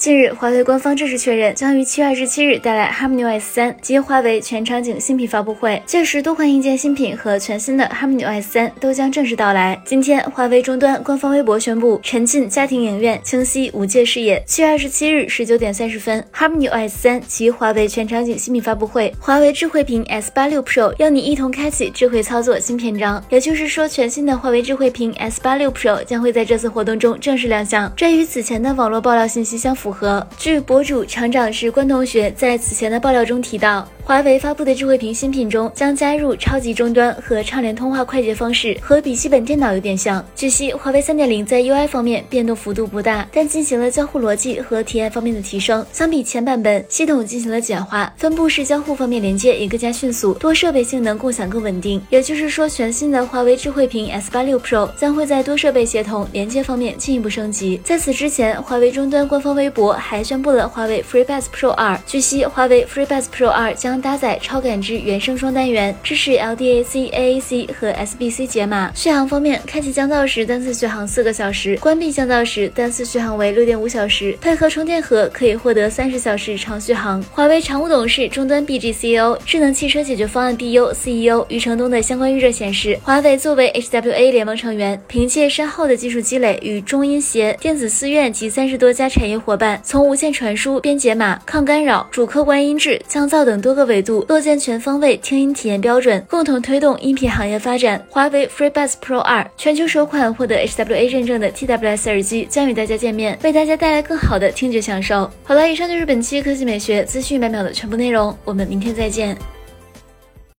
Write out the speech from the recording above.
近日，华为官方正式确认，将于七月二十七日带来 HarmonyOS 三及华为全场景新品发布会。届时，多款硬件新品和全新的 HarmonyOS 三都将正式到来。今天，华为终端官方微博宣布，沉浸家庭影院，清晰无界视野。七月二十七日十九点三十分，HarmonyOS 三及华为全场景新品发布会，华为智慧屏 S 八六 Pro 邀你一同开启智慧操作新篇章。也就是说，全新的华为智慧屏 S 八六 Pro 将会在这次活动中正式亮相。这与此前的网络爆料信息相符。符合。据博主厂长是关同学在此前的爆料中提到。华为发布的智慧屏新品中将加入超级终端和畅联通话快捷方式，和笔记本电脑有点像。据悉，华为3.0在 UI 方面变动幅度不大，但进行了交互逻辑和体验方面的提升。相比前版本，系统进行了简化，分布式交互方面连接也更加迅速，多设备性能共享更稳定。也就是说，全新的华为智慧屏 S86 Pro 将会在多设备协同连接方面进一步升级。在此之前，华为终端官方微博国还宣布了华为 FreeBuds Pro 2。据悉，华为 FreeBuds Pro 2将搭载超感知原生双单元，支持 LDAC、AAC 和 SBC 解码。续航方面，开启降噪时单次续航四个小时，关闭降噪时单次续航为六点五小时。配合充电盒，可以获得三十小时长续航。华为常务董事、终端 BG CEO、智能汽车解决方案 BU CEO 余承东的相关预热显示，华为作为 HWA 联盟成员，凭借深厚的技术积累，与中音协、电子思院及三十多家产业伙伴，从无线传输、编解码、抗干扰、主客观音质、降噪等多个维度。构建全方位听音体验标准，共同推动音频行业发展。华为 FreeBuds Pro 2全球首款获得 HWA 认证的 TWS 耳机将与大家见面，为大家带来更好的听觉享受。好了，以上就是本期科技美学资讯百秒的全部内容，我们明天再见。